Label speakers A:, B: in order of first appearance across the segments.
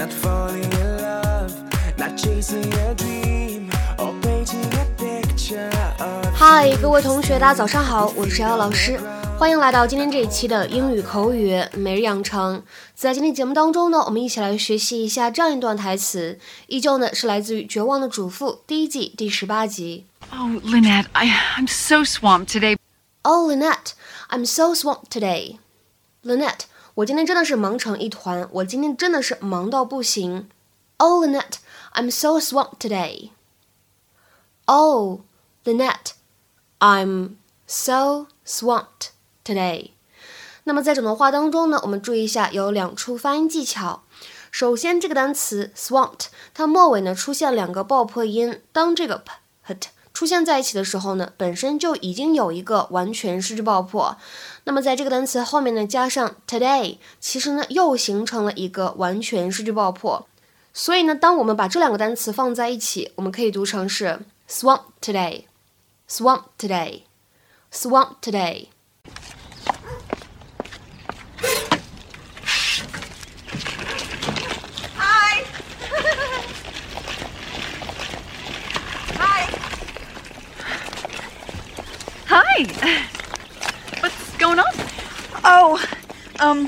A: not falling in love, not chasing a dream or painting a picture of
B: 嗨，各位同学，大家早上好，我是瑶老师，欢迎来到今天这一期的英语口语每日养成。在今天节目当中呢，我们一起来学习一下这样一段台词，依旧呢是来自于《绝望的主妇》第一季第十八集。
C: Oh, Lynette, I, I'm so swamped today.
B: Oh, Lynette, I'm so swamped today. Lynette，我今天真的是忙成一团，我今天真的是忙到不行。Oh, Lynette, I'm so swamped today. Oh, Lynette, I'm so swamped today. 那么在整段话当中呢，我们注意一下有两处发音技巧。首先，这个单词 swamped，它末尾呢出现两个爆破音，当这个 p 和 t 出现在一起的时候呢，本身就已经有一个完全失去爆破。那么在这个单词后面呢，加上 today，其实呢又形成了一个完全失去爆破。所以呢，当我们把这两个单词放在一起，我们可以读成是 swamp today，swamp today，swamp today。
D: Hi.
C: What's going on?
D: Oh, um,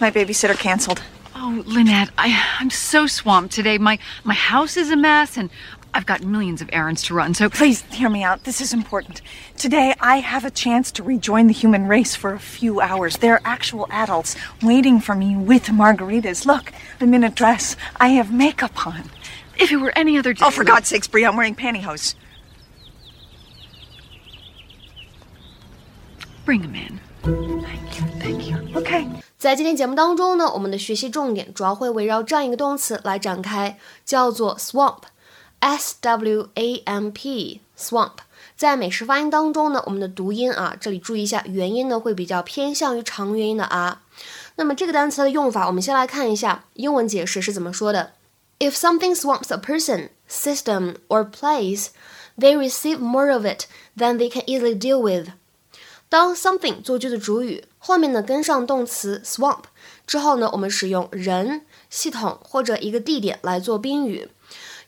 D: my babysitter canceled.
C: Oh, Lynette, I, I'm so swamped today. My my house is a mess, and I've got millions of errands to run. So
D: Please hear me out. This is important. Today, I have a chance to rejoin the human race for a few hours. There are actual adults waiting for me with margaritas. Look, I'm in a dress. I have makeup on.
C: if it were any other day,
D: Oh, for God's sakes, Brie, I'm wearing pantyhose.
C: bring him in. Thank you, thank you.
D: Okay.
B: 在今天节目当中呢，我们的学习重点主要会围绕这样一个动词来展开，叫做 swamp，s w a m p，swamp。在美式发音当中呢，我们的读音啊，这里注意一下，元音呢会比较偏向于长元音的啊。那么这个单词的用法，我们先来看一下英文解释是怎么说的。If something swamps a person, system, or place, they receive more of it than they can easily deal with. 当 something 做句子主语，后面呢跟上动词 swamp 之后呢，我们使用人、系统或者一个地点来做宾语，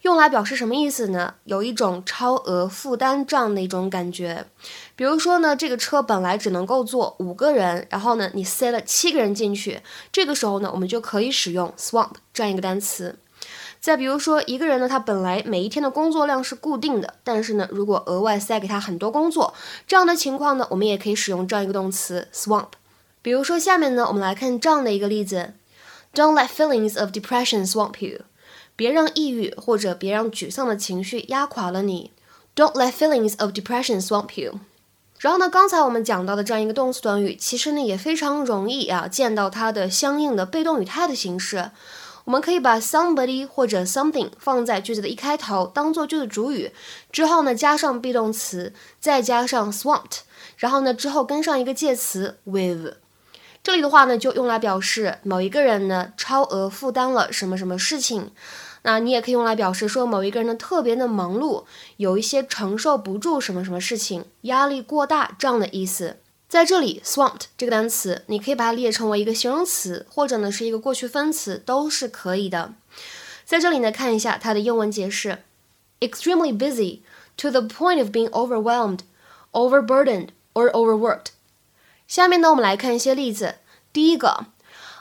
B: 用来表示什么意思呢？有一种超额负担这样的一种感觉。比如说呢，这个车本来只能够坐五个人，然后呢你塞了七个人进去，这个时候呢，我们就可以使用 swamp 这样一个单词。再比如说，一个人呢，他本来每一天的工作量是固定的，但是呢，如果额外塞给他很多工作，这样的情况呢，我们也可以使用这样一个动词 swamp。比如说，下面呢，我们来看这样的一个例子：Don't let feelings of depression swamp you。别让抑郁或者别让沮丧的情绪压垮了你。Don't let feelings of depression swamp you。然后呢，刚才我们讲到的这样一个动词短语，其实呢也非常容易啊见到它的相应的被动语态的形式。我们可以把 somebody 或者 something 放在句子的一开头，当做句子主语，之后呢加上 be 动词，再加上 swamped，然后呢之后跟上一个介词 with。这里的话呢，就用来表示某一个人呢超额负担了什么什么事情。那你也可以用来表示说某一个人呢特别的忙碌，有一些承受不住什么什么事情，压力过大这样的意思。在这里，swamped 这个单词，你可以把它列成为一个形容词，或者呢是一个过去分词，都是可以的。在这里呢，看一下它的英文解释：extremely busy to the point of being overwhelmed, overburdened or overworked。下面呢，我们来看一些例子。第一个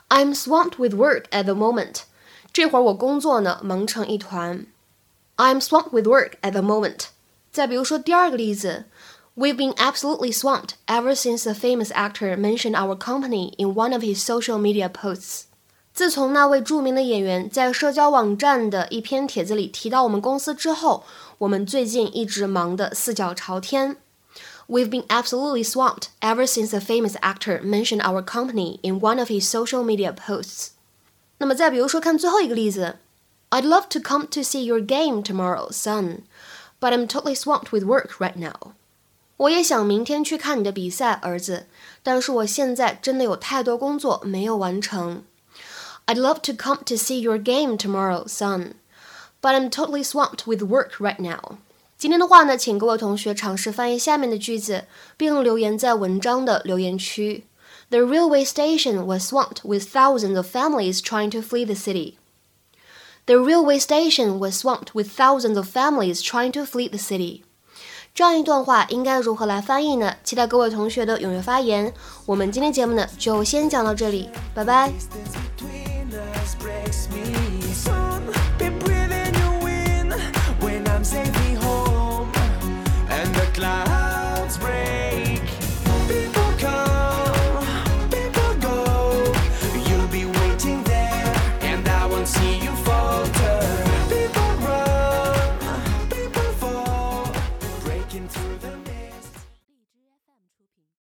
B: ，I'm swamped with work at the moment。这会儿我工作呢忙成一团。I'm swamped with work at the moment。再比如说第二个例子。We've been absolutely swamped ever since the famous actor mentioned our company in one of his social media posts. 自从那位着名的演员在社交网站的一篇帖子里提到我们公司之后，我们最近一直忙得四脚朝天。We've been absolutely swamped ever since the famous actor mentioned our company in one of his social media posts. 那么再比如说，看最后一个例子，I'd love to come to see your game tomorrow, son, but I'm totally swamped with work right now. 我也想明天去看你的比赛，儿子，但是我现在真的有太多工作没有完成。I'd love to come to see your game tomorrow, son, but I'm totally swamped with work right now. 今天的话呢，请各位同学尝试翻译下面的句子，并留言在文章的留言区。The The railway station was swamped with thousands of families trying to flee the city. The railway station was swamped with thousands of families trying to flee the city. 这样一段话应该如何来翻译呢？期待各位同学的踊跃发言。我们今天节目呢就先讲到这里，拜拜。